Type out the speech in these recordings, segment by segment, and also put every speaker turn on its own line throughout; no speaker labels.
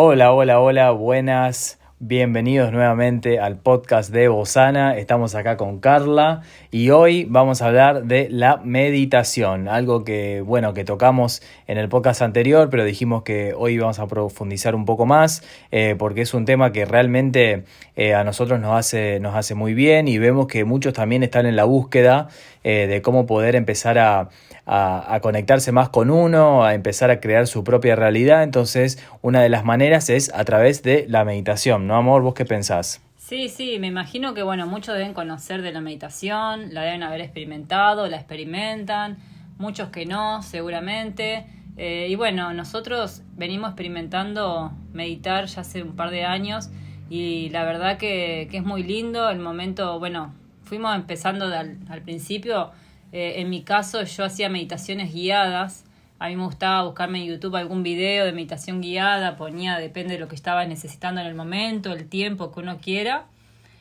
Hola, hola, hola, buenas. Bienvenidos nuevamente al podcast de Bosana. Estamos acá con Carla y hoy vamos a hablar de la meditación, algo que bueno que tocamos en el podcast anterior, pero dijimos que hoy vamos a profundizar un poco más eh, porque es un tema que realmente eh, a nosotros nos hace nos hace muy bien y vemos que muchos también están en la búsqueda eh, de cómo poder empezar a, a, conectarse más con uno, a empezar a crear su propia realidad. Entonces, una de las maneras es a través de la meditación, ¿no, amor? ¿Vos qué pensás?
Sí, sí, me imagino que bueno, muchos deben conocer de la meditación, la deben haber experimentado, la experimentan, muchos que no, seguramente. Eh, y bueno, nosotros venimos experimentando meditar ya hace un par de años y la verdad que, que es muy lindo el momento, bueno, fuimos empezando al, al principio eh, en mi caso, yo hacía meditaciones guiadas. A mí me gustaba buscarme en YouTube algún video de meditación guiada, ponía, depende de lo que estaba necesitando en el momento, el tiempo que uno quiera.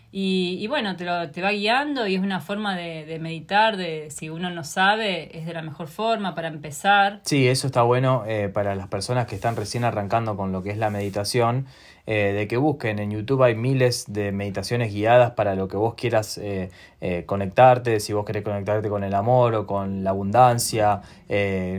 Y, bueno, te, lo, te va guiando y es una forma de, de, meditar, de si uno no sabe, es de la mejor forma para empezar.
Sí, eso está bueno eh, para las personas que están recién arrancando con lo que es la meditación. Eh, de que busquen. En YouTube hay miles de meditaciones guiadas para lo que vos quieras eh, eh, conectarte, si vos querés conectarte con el amor o con la abundancia,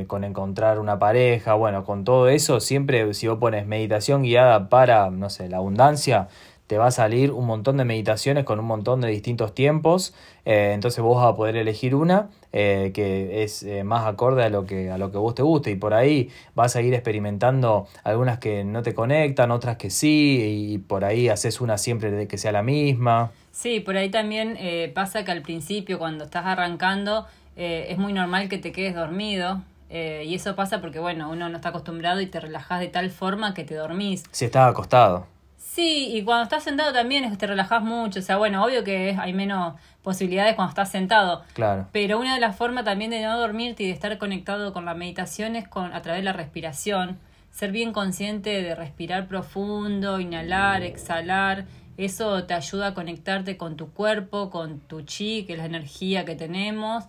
con encontrar una pareja, bueno, con todo eso, siempre si vos pones meditación guiada para, no sé, la abundancia, te va a salir un montón de meditaciones con un montón de distintos tiempos, eh, entonces vos vas a poder elegir una eh, que es eh, más acorde a lo, que, a lo que vos te guste y por ahí vas a ir experimentando algunas que no te conectan, otras que sí y por ahí haces una siempre de que sea la misma.
Sí, por ahí también pasa que al principio cuando estás arrancando es muy normal que te quedes dormido, y eso pasa porque, bueno, uno no está acostumbrado y te relajas de tal forma que te dormís.
Si estás acostado.
Sí, y cuando estás sentado también te relajas mucho. O sea, bueno, obvio que hay menos posibilidades cuando estás sentado.
Claro.
Pero una de las formas también de no dormirte y de estar conectado con la meditación es con, a través de la respiración. Ser bien consciente de respirar profundo, inhalar, exhalar. Eso te ayuda a conectarte con tu cuerpo, con tu chi, que es la energía que tenemos.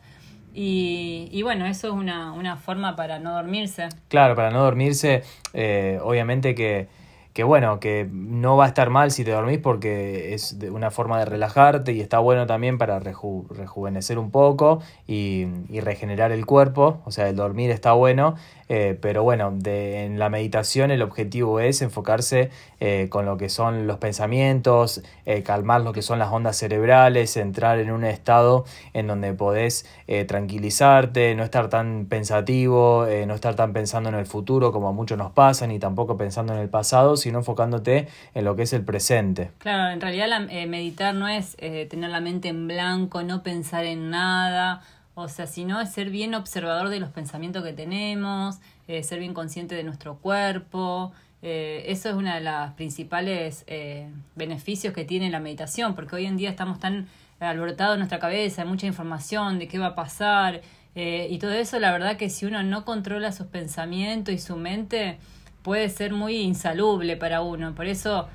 Y, y, bueno, eso es una, una forma para no dormirse.
Claro, para no dormirse, eh, obviamente que que bueno, que no va a estar mal si te dormís porque es una forma de relajarte y está bueno también para rejuvenecer un poco y, y, regenerar el cuerpo, o sea, el dormir está bueno, eh, pero bueno, de, en la meditación el objetivo es enfocarse eh, con lo que son los pensamientos, eh, calmar lo que son las ondas cerebrales, entrar en un estado en donde podés tranquilizarte, no estar tan pensativo, no estar tan pensando en el futuro como a muchos nos pasa, ni tampoco pensando en el pasado, sino enfocándote en lo que es el presente.
Claro, en realidad meditar no es tener la mente en blanco, no pensar en nada, o sea, sino es ser bien observador de los pensamientos que tenemos, eh, ser bien consciente de nuestro cuerpo. Eh, eso es uno de los principales eh, beneficios que tiene la meditación, porque hoy en día estamos tan alborotados en nuestra cabeza, hay mucha información de qué va a pasar, y todo eso, la verdad que si uno no controla sus pensamientos y su mente, puede ser muy insalubre para uno. Por eso,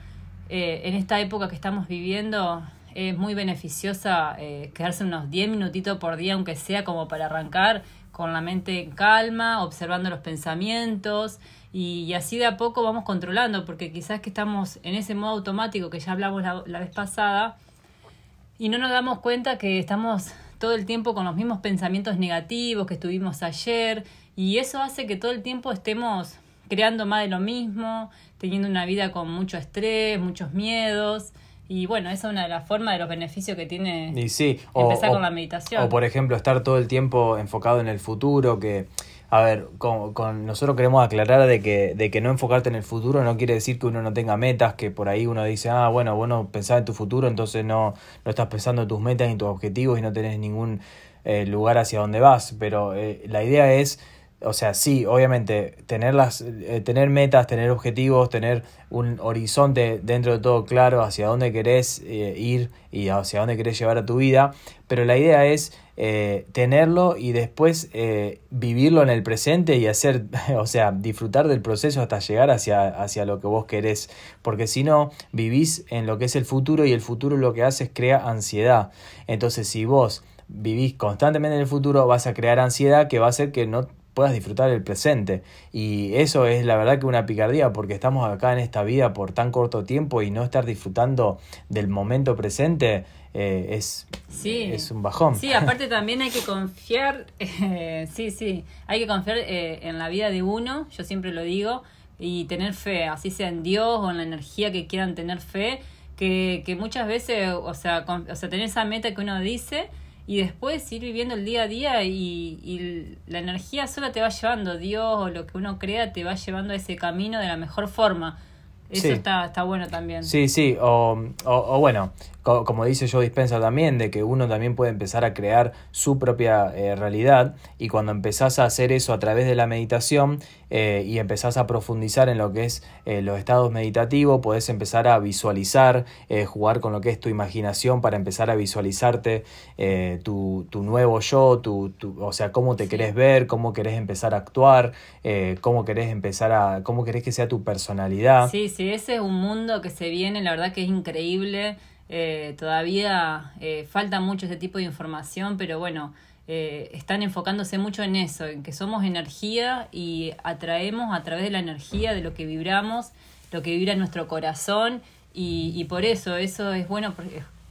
en esta época que estamos viviendo, es muy beneficiosa eh, quedarse unos 10 minutitos por día, aunque sea como para arrancar con la mente en calma, observando los pensamientos y, así de a poco vamos controlando, porque quizás que estamos en ese modo automático que ya hablamos la, la vez pasada y no nos damos cuenta que estamos todo el tiempo con los mismos pensamientos negativos que estuvimos ayer y eso hace que todo el tiempo estemos creando más de lo mismo, teniendo una vida con mucho estrés, muchos miedos y bueno, esa es una de las formas de los beneficios que tiene empezar con la meditación.
O por ejemplo, estar todo el tiempo enfocado en el futuro, que, a ver, con, con, nosotros queremos aclarar de que, de que no enfocarte en el futuro no quiere decir que uno no tenga metas, que por ahí uno dice, ah, bueno, bueno, pensar en tu futuro, entonces no, no estás pensando en tus metas y tus objetivos y no tenés ningún eh, lugar hacia donde vas, pero eh, la idea es o sea, sí, obviamente, tener, las, eh, tener metas, tener objetivos, tener un horizonte dentro de todo claro hacia dónde querés eh, ir y hacia dónde querés llevar a tu vida, pero la idea es eh, tenerlo y después vivirlo en el presente y hacer, o sea, disfrutar del proceso hasta llegar hacia, hacia lo que vos querés, porque si no, vivís en lo que es el futuro y el futuro lo que hace es crea ansiedad. Entonces, si vos vivís constantemente en el futuro, vas a crear ansiedad que va a hacer que no puedas disfrutar el presente. Y eso es la verdad que una picardía porque estamos acá en esta vida por tan corto tiempo y no estar disfrutando del momento presente eh, es, es un bajón.
Sí, aparte también hay que confiar, eh, sí, sí, hay que confiar eh, en la vida de uno, yo siempre lo digo, y tener fe, así sea en Dios o en la energía que quieran tener fe, que, que muchas veces, o sea, o sea, tener esa meta que uno dice y después ir viviendo el día a día y, y, la energía sola te va llevando, Dios o lo que uno crea te va llevando a ese camino de la mejor forma. Eso está, está bueno también.
Sí, sí, o, o, bueno, como dice Joe Dispensa también, de que uno también puede empezar a crear su propia eh, realidad y cuando empezás a hacer eso a través de la meditación eh, y empezás a profundizar en lo que es eh, los estados meditativos, podés empezar a visualizar, jugar con lo que es tu imaginación para empezar a visualizarte tu, tu, nuevo yo, tu, tu, o sea, cómo te querés ver, cómo querés empezar a actuar, cómo querés empezar a, cómo querés que sea tu personalidad.
Sí, sí, ese es un mundo que se viene, la verdad que es increíble. Eh, todavía eh, falta mucho ese tipo de información, pero bueno, eh, están enfocándose mucho en eso, en que somos energía y atraemos a través de la energía, de lo que vibramos, lo que vibra en nuestro corazón y, y por eso, eso es bueno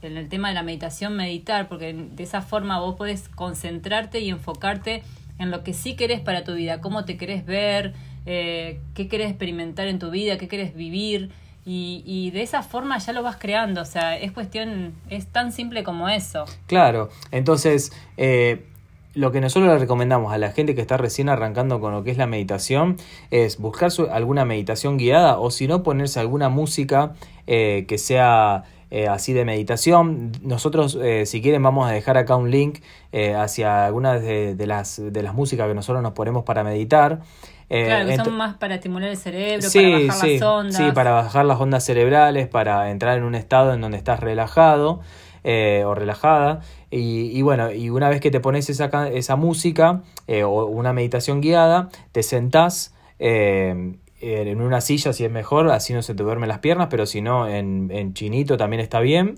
en el tema de la meditación, meditar, porque de esa forma vos podés concentrarte y enfocarte en lo que sí querés para tu vida, cómo te querés ver, qué querés experimentar en tu vida, qué querés vivir. Y, y, de esa forma ya lo vas creando, o sea, es cuestión, es tan simple como eso.
Claro, entonces eh, lo que nosotros le recomendamos a la gente que está recién arrancando con lo que es la meditación es buscar alguna meditación guiada o si no ponerse alguna música eh, que sea eh, así de meditación. Nosotros, si quieren, vamos a dejar acá un link hacia algunas de, de, las, de las músicas que nosotros nos ponemos para meditar.
Eh, claro, que son más para estimular el cerebro, para bajar las ondas.
Sí, para bajar las ondas cerebrales, para entrar en un estado en donde estás relajado eh, o relajada. Y, bueno, y una vez que te pones esa, esa música eh, o una meditación guiada, te sentás en una silla si es mejor, así no se te duermen las piernas, pero si no, en, en chinito también está bien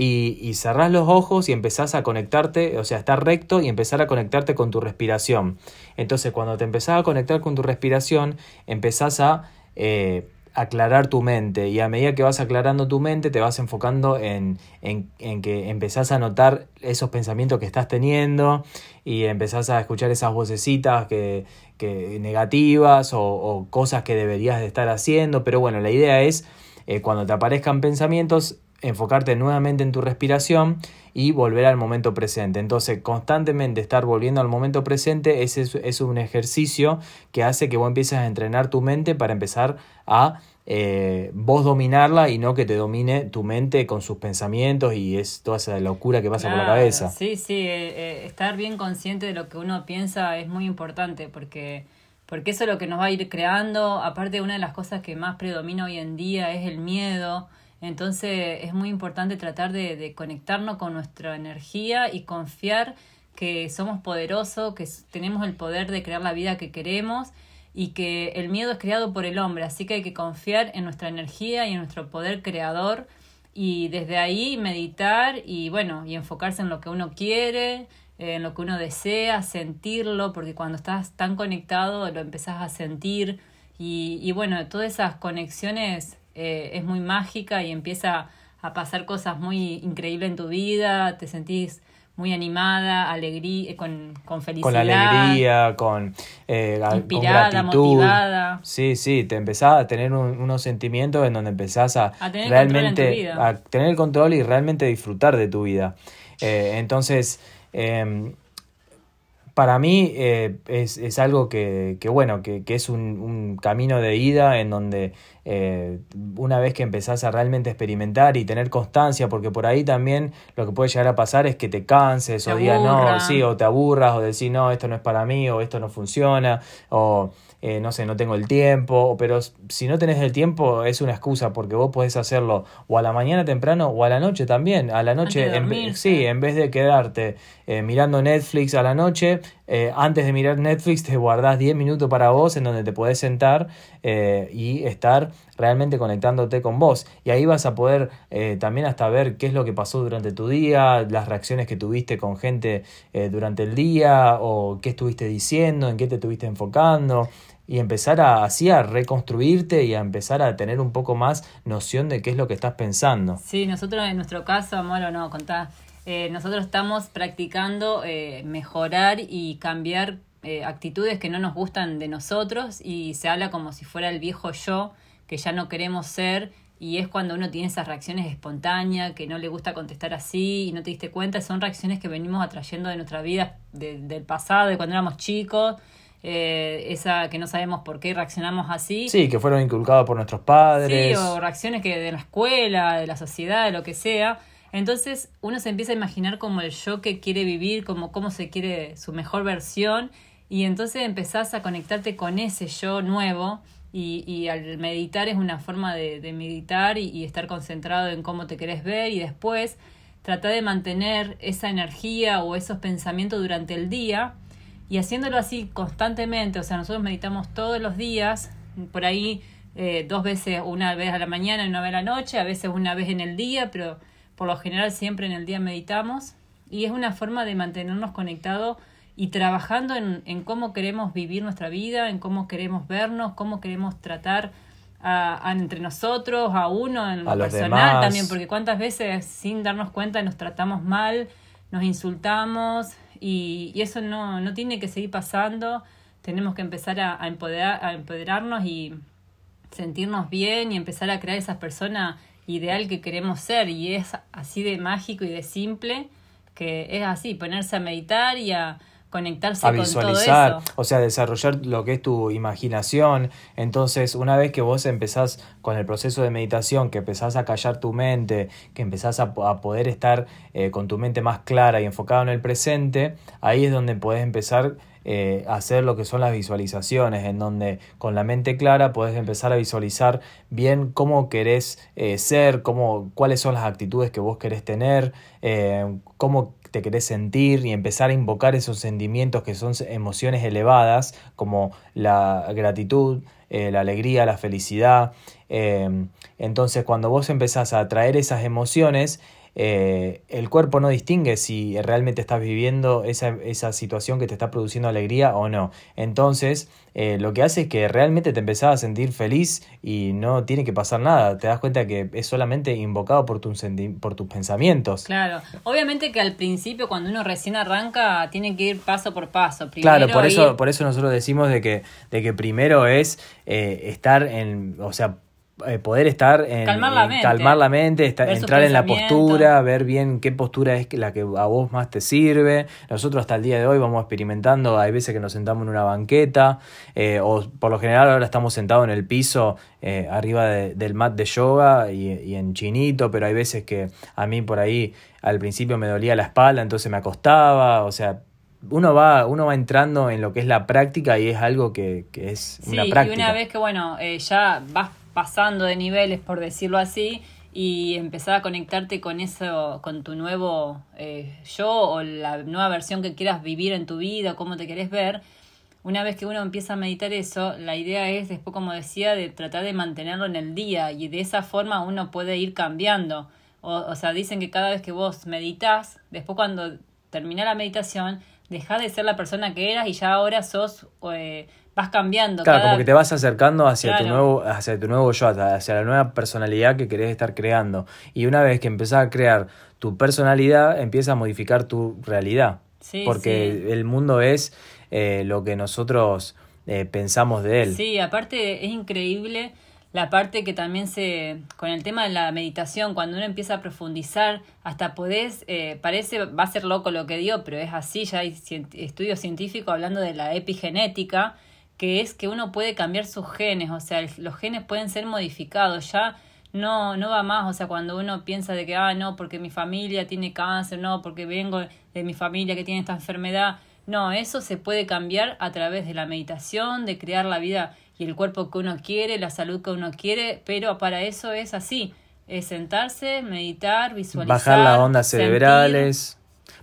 y, y cerrás los ojos y empezás a conectarte, o sea, estar recto y empezar a conectarte con tu respiración. Entonces, cuando te empezás a conectar con tu respiración, empezás a eh, aclarar tu mente y a medida que vas aclarando tu mente te vas enfocando en, en, que empezás a notar esos pensamientos que estás teniendo y empezás a escuchar esas vocecitas que, que negativas o, o, cosas que deberías de estar haciendo pero bueno la idea es eh, cuando te aparezcan pensamientos enfocarte nuevamente en tu respiración y volver al momento presente. Entonces, constantemente estar volviendo al momento presente es, es, un ejercicio que hace que vos empieces a entrenar tu mente para empezar a eh, vos dominarla y no que te domine tu mente con sus pensamientos y es toda esa locura que pasa por la cabeza.
Sí, sí, eh, eh, estar bien consciente de lo que uno piensa es muy importante porque, porque eso es lo que nos va a ir creando. Aparte, una de las cosas que más predomina hoy en día es el miedo entonces es muy importante tratar de, de conectarnos con nuestra energía y confiar que somos poderosos, que tenemos el poder de crear la vida que queremos y que el miedo es creado por el hombre, así que hay que confiar en nuestra energía y en nuestro poder creador y desde ahí meditar y bueno, y enfocarse en lo que uno quiere, en lo que uno desea, sentirlo, porque cuando estás tan conectado lo empezás a sentir y, y bueno, todas esas conexiones eh, es muy mágica y empieza a pasar cosas muy increíbles en tu vida, te sentís muy animada, alegría, con, con felicidad.
Con alegría, con, eh, Inspirada, motivada. Sí, sí, te empezás a tener unos sentimientos en donde empezás a, realmente a tener el control y realmente disfrutar de tu vida. Eh, entonces, em, para mí eh, es, es, algo que, que bueno, que, que es un, un, camino de ida en donde eh, una vez que empezás a realmente experimentar y tener constancia, porque por ahí también lo que puede llegar a pasar es que te canses o digas no, sí, o te aburras o decís no, esto no es para mí o esto no funciona o eh, no sé, no tengo el tiempo, pero si no tenés el tiempo es una excusa porque vos podés hacerlo o a la mañana temprano o a la noche también. A la noche, en, sí, en vez de quedarte eh, mirando Netflix a la noche, eh, antes de mirar Netflix te guardás 10 minutos para vos en donde te podés sentar y estar realmente conectándote con vos. Y ahí vas a poder eh, también hasta ver qué es lo que pasó durante tu día, las reacciones que tuviste con gente eh, durante el día o qué estuviste diciendo, en qué te estuviste enfocando y empezar a, así a reconstruirte y a empezar a tener un poco más noción de qué es lo que estás pensando.
Sí, nosotros en nuestro caso, amor, o no, contá, eh, nosotros estamos practicando eh, mejorar y cambiar eh, actitudes que no nos gustan de nosotros y se habla como si fuera el viejo yo que ya no queremos ser y es cuando uno tiene esas reacciones espontáneas, que no le gusta contestar así y no te diste cuenta, son reacciones que venimos atrayendo de nuestra vida del pasado, de cuando éramos chicos, esa que no sabemos por qué reaccionamos así.
Sí, que fueron inculcados por nuestros padres.
Sí, o reacciones que de la escuela, de la sociedad, de lo que sea. Entonces uno se empieza a imaginar como el yo que quiere vivir, como cómo se quiere su mejor versión y entonces empezás a conectarte con ese yo nuevo y, y al meditar es una forma de, de meditar y, estar concentrado en cómo te querés ver y después tratar de mantener esa energía o esos pensamientos durante el día y haciéndolo así constantemente, o sea, nosotros meditamos todos los días, por ahí eh, dos veces, una vez a la mañana y una vez a la noche, a veces una vez en el día, pero por lo general siempre en el día meditamos y es una forma de mantenernos conectados y trabajando en, en cómo queremos vivir nuestra vida, en cómo queremos vernos, cómo queremos tratar a, entre nosotros, a uno, en lo personal también, porque cuántas veces sin darnos cuenta nos tratamos mal, nos insultamos y, y eso no, no tiene que seguir pasando, tenemos que empezar a, a, empoderar, a empoderarnos y sentirnos bien y empezar a crear esas personas ideal que queremos ser y es así de mágico y de simple que es así, ponerse a meditar y a conectarse
a visualizar, con todo eso. o sea, desarrollar lo que es tu imaginación. Entonces, una vez que vos empezás con el proceso de meditación, que empezás a callar tu mente, que empezás a, poder estar eh, con tu mente más clara y enfocada en el presente, ahí es donde podés empezar eh, hacer lo que son las visualizaciones, en donde con la mente clara puedes empezar a visualizar bien cómo querés eh, ser, cómo, cuáles son las actitudes que vos querés tener, eh, cómo te querés sentir y empezar a invocar esos sentimientos que son emociones elevadas como la gratitud, la alegría, la felicidad. entonces cuando vos empezás a atraer esas emociones, eh, el cuerpo no distingue si realmente estás viviendo esa, esa, situación que te está produciendo alegría o no. Entonces, eh, lo que hace es que realmente te empezás a sentir feliz y no tiene que pasar nada. Te das cuenta que es solamente invocado por, tu por tus pensamientos.
Claro, obviamente que al principio cuando uno recién arranca tiene que ir paso por paso.
claro, por eso, por eso nosotros decimos de que, de que primero es eh, estar en, o sea, eh, poder estar en calmar la mente, calmar la mente entrar en la postura, ver bien qué postura es la que a vos más te sirve. Nosotros hasta el día de hoy vamos experimentando, hay veces que nos sentamos en una banqueta eh, o por lo general ahora estamos sentados en el piso eh, arriba del mat de yoga y, y, en chinito, pero hay veces que a mí por ahí al principio me dolía la espalda, entonces me acostaba, o sea, uno va, uno va entrando en lo que es la práctica y es algo que, que es una práctica.
Y una vez que, bueno, ya vas pasando de niveles, por decirlo así, y empezar a conectarte con eso, con tu nuevo eh, yo o la nueva versión que quieras vivir en tu vida, cómo te querés ver. Una vez que uno empieza a meditar eso, la idea es, después, como decía, de tratar de mantenerlo en el día y de esa forma uno puede ir cambiando. O, o sea, dicen que cada vez que vos meditas, después cuando termina la meditación, dejás de ser la persona que eras y ya ahora sos eh, vas cambiando.
Claro, como que te vas acercando hacia tu nuevo, hacia tu nuevo yo, hacia la nueva personalidad que querés estar creando. Y una vez que empezás a crear tu personalidad, empieza a modificar tu realidad. Sí, porque el mundo es eh, lo que nosotros eh, pensamos de él.
Sí, aparte es increíble la parte que también se, con el tema de la meditación, cuando uno empieza a profundizar, hasta podés, eh, parece, va a ser loco lo que digo, pero es así, ya hay estudios científicos hablando de la epigenética, que es que uno puede cambiar sus genes, o sea, los genes pueden ser modificados, ya no, no va más, o sea, cuando uno piensa de que, ah, no, porque mi familia tiene cáncer, no, porque vengo de mi familia que tiene esta enfermedad, no, eso se puede cambiar a través de la meditación, de crear la vida y el cuerpo que uno quiere, la salud que uno quiere, pero para eso es así, es sentarse, meditar, visualizar.
Bajar las ondas cerebrales.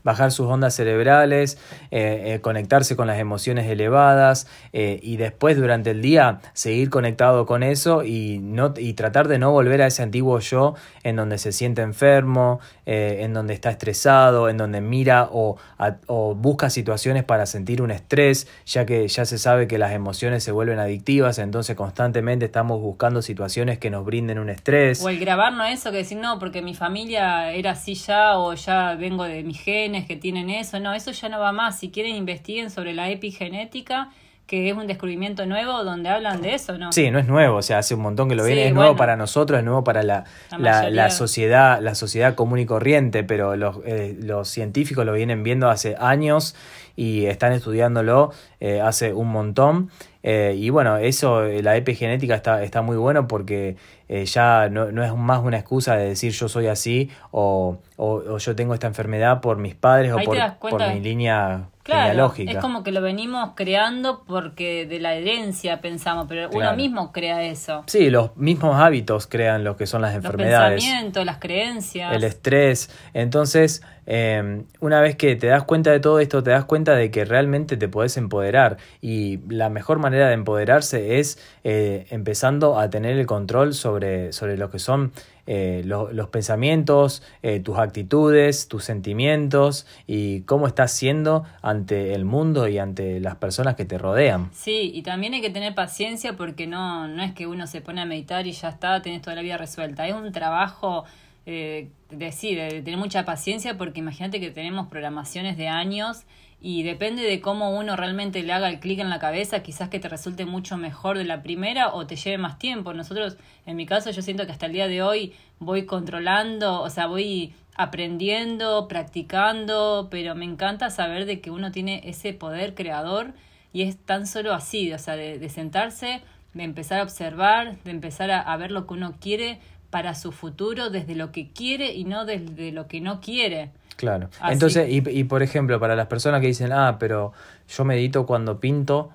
Bajar sus ondas cerebrales, eh, eh, conectarse con las emociones elevadas eh, y después durante el día seguir conectado con eso y, no, y tratar de no volver a ese antiguo yo en donde se siente enfermo, en donde está estresado, en donde mira o, o, busca situaciones para sentir un estrés, ya que ya se sabe que las emociones se vuelven adictivas, entonces constantemente estamos buscando situaciones que nos brinden un estrés.
O el grabarnos eso, que decir, no, porque mi familia era así ya o ya vengo de mi genes que tienen eso, no, eso ya no va más. Si quieren investiguen sobre la epigenética, que es un descubrimiento nuevo donde hablan de eso, ¿no?
Sí, no es nuevo, o sea, hace un montón que lo viene, es nuevo para nosotros, es nuevo para la, la, sociedad, la sociedad común y corriente, pero los, eh, los científicos lo vienen viendo hace años y están estudiándolo eh, hace un montón. Eh, y bueno, eso, la epigenética está, está muy bueno porque eh, ya no, no, es más una excusa de decir yo soy así o, o, yo tengo esta enfermedad por mis padres o por, por, mi línea
Claro, es como que lo venimos creando porque de la herencia pensamos, pero uno mismo crea eso.
Sí, los mismos hábitos crean lo que son las enfermedades.
Los pensamientos, las creencias.
El estrés. Entonces, eh, una vez que te das cuenta de todo esto, te das cuenta de que realmente te puedes empoderar. Y la mejor manera de empoderarse es eh, empezando a tener el control sobre, sobre lo que son eh, los pensamientos, eh, tus actitudes, tus sentimientos y cómo estás siendo ante el mundo y ante las personas que te rodean.
Sí, y también hay que tener paciencia porque no, no es que uno se pone a meditar y ya está, tenés toda la vida resuelta. Es un trabajo eh, de, sí, de tener mucha paciencia porque imagínate que tenemos programaciones de años y depende de cómo uno realmente le haga el clic en la cabeza, quizás que te resulte mucho mejor de la primera o te lleve más tiempo. Nosotros, en mi caso, yo siento que hasta el día de hoy voy controlando, o sea, voy aprendiendo, practicando, pero me encanta saber de que uno tiene ese poder creador y es tan solo así, o sea, de, sentarse, de empezar a observar, de empezar a, a ver lo que uno quiere para su futuro desde lo que quiere y no desde lo que no quiere.
Claro. Entonces, y, y, por ejemplo, para las personas que dicen, ah, pero yo medito cuando pinto,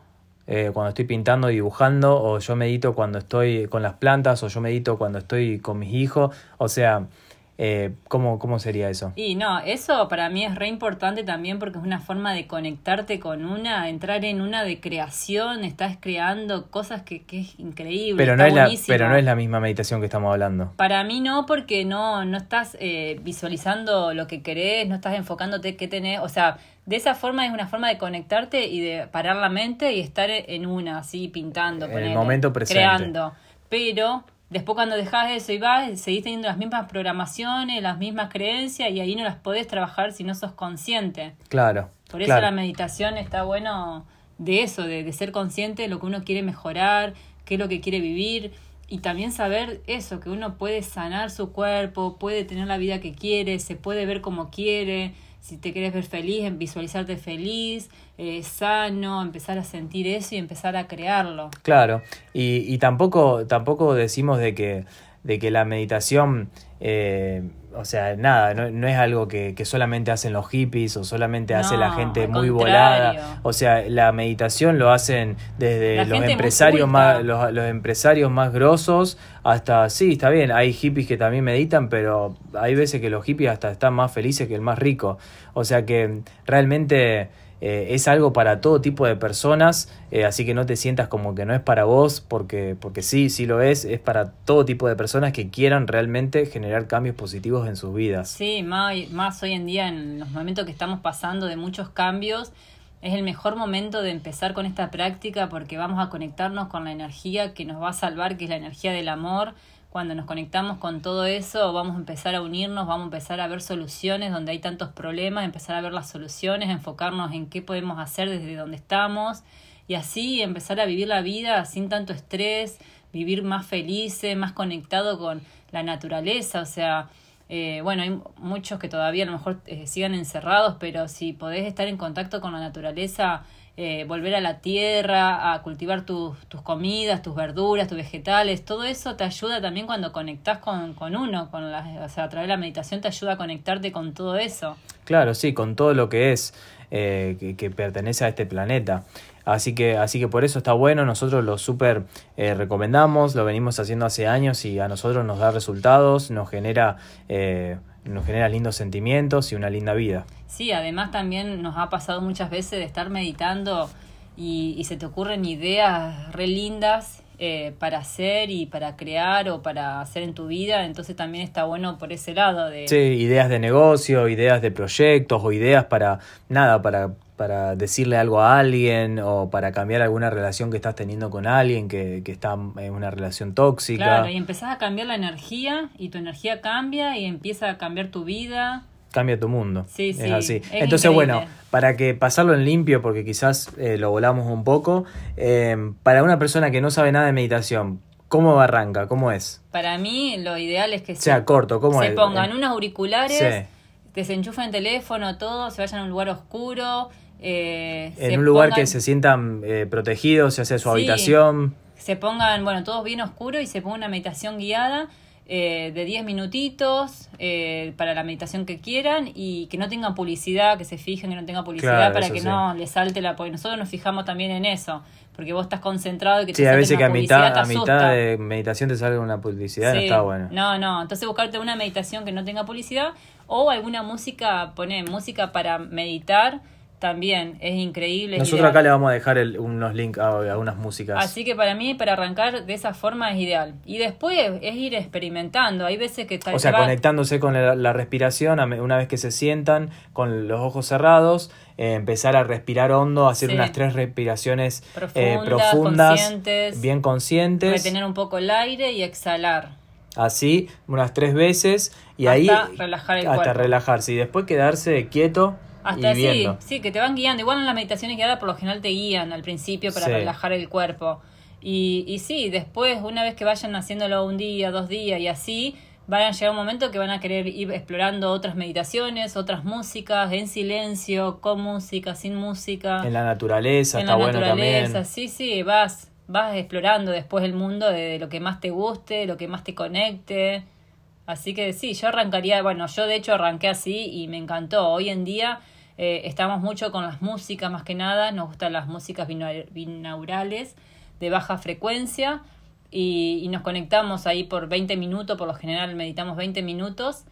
eh, cuando estoy pintando y dibujando, o yo medito cuando estoy con las plantas, o yo medito cuando estoy con mis hijos, o sea, eh, ¿cómo, ¿Cómo sería eso?
Y no, eso para mí es re importante también porque es una forma de conectarte con una, entrar en una de creación, estás creando cosas que, que es increíble.
Pero, no es la, pero no es la misma meditación que estamos hablando.
Para mí no, porque no, no estás eh, visualizando lo que querés, no estás enfocándote qué tenés, o sea, de esa forma es una forma de conectarte y de parar la mente y estar en una, así pintando,
en el momento presente.
creando. Pero Después cuando dejas eso y vas, seguís teniendo las mismas programaciones, las mismas creencias y ahí no las podés trabajar si no sos consciente.
Claro.
Por eso la meditación está bueno de eso, de, de, ser consciente de lo que uno quiere mejorar, qué es lo que quiere vivir y también saber eso, que uno puede sanar su cuerpo, puede tener la vida que quiere, se puede ver como quiere si te quieres ver feliz, en visualizarte feliz, eh, sano, empezar a sentir eso y empezar a crearlo.
Claro, y, y tampoco, tampoco decimos de que, de que la meditación eh, o sea, nada, no, no es algo que, que, solamente hacen los hippies o solamente hace la gente muy volada. O sea, la meditación lo hacen desde los empresarios más, los, los, empresarios más grosos hasta, sí, está bien, hay hippies que también meditan, pero hay veces que los hippies hasta están más felices que el más rico. O sea que realmente eh, es algo para todo tipo de personas, eh, así que no te sientas como que no es para vos, porque, porque sí, sí lo es, es para todo tipo de personas que quieran realmente generar cambios positivos en sus vidas.
Sí, más, más hoy en día, en los momentos que estamos pasando de muchos cambios, es el mejor momento de empezar con esta práctica porque vamos a conectarnos con la energía que nos va a salvar, que es la energía del amor, cuando nos conectamos con todo eso, vamos a empezar a unirnos, vamos a empezar a ver soluciones donde hay tantos problemas, empezar a ver las soluciones, enfocarnos en qué podemos hacer desde donde estamos y así empezar a vivir la vida sin tanto estrés, vivir más felices, más conectado con la naturaleza, o sea, eh, bueno, hay muchos que todavía a lo mejor eh, sigan encerrados, pero si podés estar en contacto con la naturaleza, eh, volver a la tierra, a cultivar tus comidas, tus verduras, tus vegetales, todo eso te ayuda también cuando conectás con, con uno, con la, o sea, a través de la meditación te ayuda a conectarte con todo eso.
Claro, sí, con todo lo que es, eh, que, pertenece a este planeta. Así que, así que por eso está bueno, nosotros lo súper eh, recomendamos, lo venimos haciendo hace años y a nosotros nos da resultados, nos genera, eh, nos genera lindos sentimientos y una linda vida.
Sí, además también nos ha pasado muchas veces de estar meditando y, y se te ocurren ideas re lindas eh, para hacer y para crear o para hacer en tu vida, entonces también está bueno por ese lado de...
Sí, ideas de negocio, ideas de proyectos o ideas para, nada, para, para decirle algo a alguien o para cambiar alguna relación que estás teniendo con alguien que, que está en una relación tóxica.
Claro, y empezás a cambiar la energía y tu energía cambia y empieza a cambiar tu vida
cambia tu mundo.
Sí, sí,
es así.
es
Entonces,
increíble.
bueno, para que pasarlo en limpio, porque quizás eh, lo volamos un poco, eh, para una persona que no sabe nada de meditación, ¿cómo arranca? ¿Cómo es?
Para mí lo ideal es que
sea, corto, ¿cómo
se
es?
pongan
Eh,
unos auriculares,
Sí.
desenchufen el teléfono, todo, se vayan a un lugar oscuro. Eh,
En un lugar
pongan-
que se sientan eh, protegidos, ya sea su
Sí.
habitación.
se pongan, bueno, todos bien oscuros y se ponga una meditación guiada eh, de 10 minutitos eh, para la meditación que quieran y que no tengan publicidad, que se fijen que no tenga publicidad
Claro,
para que
sí.
no les salte la... Porque nosotros nos fijamos también en eso, porque vos estás concentrado y que te
Sí, a veces que a mitad, a mitad de meditación te salga una publicidad, no
Sí.
está bueno.
No, no. Entonces buscarte una meditación que no tenga publicidad o alguna música, poner música para meditar también es increíble.
Nosotros acá le vamos a dejar el- unos links a, a unas músicas.
Así que para mí, para arrancar de esa forma es ideal. Y después es ir experimentando. Hay veces que tal
O sea,
va-
conectándose con la, la respiración, una vez que se sientan con los ojos cerrados, eh, empezar a respirar hondo, hacer
Sí.
unas tres respiraciones eh,
Profundas,
profundas,
conscientes.
bien conscientes,
retener un poco el aire y exhalar.
así, unas tres veces, y
Hasta
ahí
relajar el
hasta
cuerpo.
relajarse, y después quedarse quieto
Hasta
viendo.
sí, que te van guiando. Igual en las meditaciones guiadas por lo general te guían al principio para
Sí.
relajar el cuerpo. Y, y sí, después, una vez que vayan haciéndolo un día, dos días y así, van a llegar un momento que van a querer ir explorando otras meditaciones, otras músicas, en silencio, con música, sin música.
En la naturaleza,
en
está
la
bueno
naturaleza,
también.
sí, sí, vas, vas explorando después el mundo de lo que más te guste, lo que más te conecte. Así que sí, yo arrancaría, bueno, yo de hecho arranqué así y me encantó. Hoy en día eh, estamos mucho con las músicas más que nada, nos gustan las músicas bina- binaurales de baja frecuencia y, y nos conectamos ahí por 20 minutos, por lo general meditamos 20 minutos.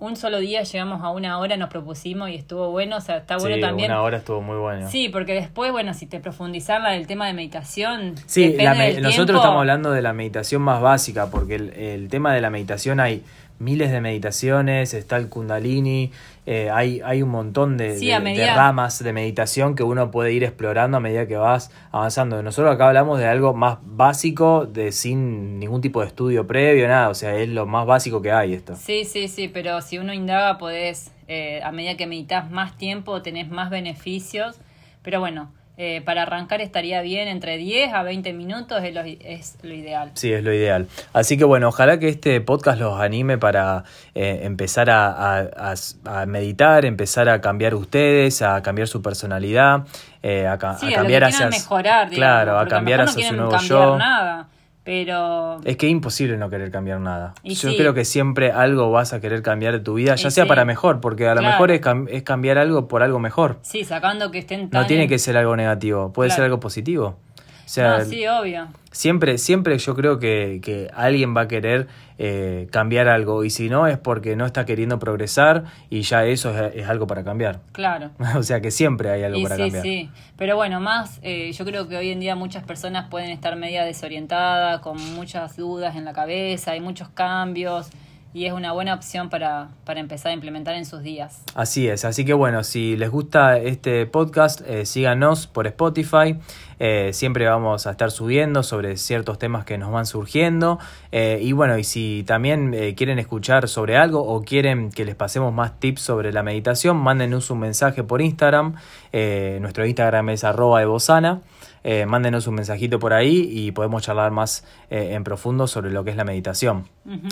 Un solo día llegamos a una hora, nos propusimos y estuvo bueno, o sea, está bueno
sí,
también.
una hora estuvo muy bueno.
Sí, porque después, bueno, si te profundizar la del tema de meditación.
Sí, la me-
del
nosotros
tiempo.
estamos hablando de la meditación más básica, porque el, el tema de la meditación hay miles de meditaciones, está el kundalini, eh, hay, hay un montón de,
Sí,
de-
a
de
medida-
ramas de meditación que uno puede ir explorando a medida que vas avanzando. Nosotros acá hablamos de algo más básico, de sin ningún tipo de estudio previo, nada, o sea, es lo más básico que hay esto.
Sí, sí, sí, pero si uno indaga, podés, eh, a medida que meditas más tiempo, tenés más beneficios. Pero bueno, eh, para arrancar estaría bien entre 10 a 20 minutos, es lo, es lo ideal.
Sí, es lo ideal. Así que bueno, ojalá que este podcast los anime para eh, empezar a, a- a- a meditar, empezar a cambiar ustedes, a cambiar su personalidad, eh, a,
Sí,
a
a,
cambiar hacia
mejorar, digamos,
claro, a cambiar hacia su nuevo
cambiar
yo.
nada, pero
Es que es imposible no querer cambiar nada.
Y
Yo
sí.
creo que siempre algo vas a querer cambiar de tu vida, ya
Y
sea
sí.
para mejor, porque a lo mejor es, cam- es cambiar algo por algo mejor.
sí, sacando que estén tan...
No tiene que ser algo negativo, puede
Claro.
ser algo positivo. O sea,
No, sí, obvio.
Siempre, siempre yo creo que, que alguien va a querer eh, cambiar algo y si no es porque no está queriendo progresar y ya eso es, es algo para cambiar.
Claro.
o sea que siempre hay algo
Y
para
sí,
cambiar.
sí. Pero bueno, más, eh, yo creo que hoy en día muchas personas pueden estar media desorientadas, con muchas dudas en la cabeza, hay muchos cambios y es una buena opción para, para empezar a implementar en sus días.
Así es, así que bueno, si les gusta este podcast, eh, síganos por Spotify. Eh, siempre vamos a estar subiendo sobre ciertos temas que nos van surgiendo. Eh, y bueno, y si también eh, quieren escuchar sobre algo o quieren que les pasemos más tips sobre la meditación, mándenos un mensaje por Instagram. Nuestro Instagram es arroba evosana. Eh, mándenos un mensajito por ahí y podemos charlar más en profundo sobre lo que es la meditación.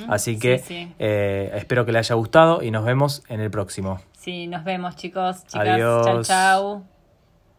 Así
sí,
que
sí.
espero que les haya gustado y nos vemos en el próximo.
Sí, nos vemos chicos, chicas.
Adiós.
Chau, chau.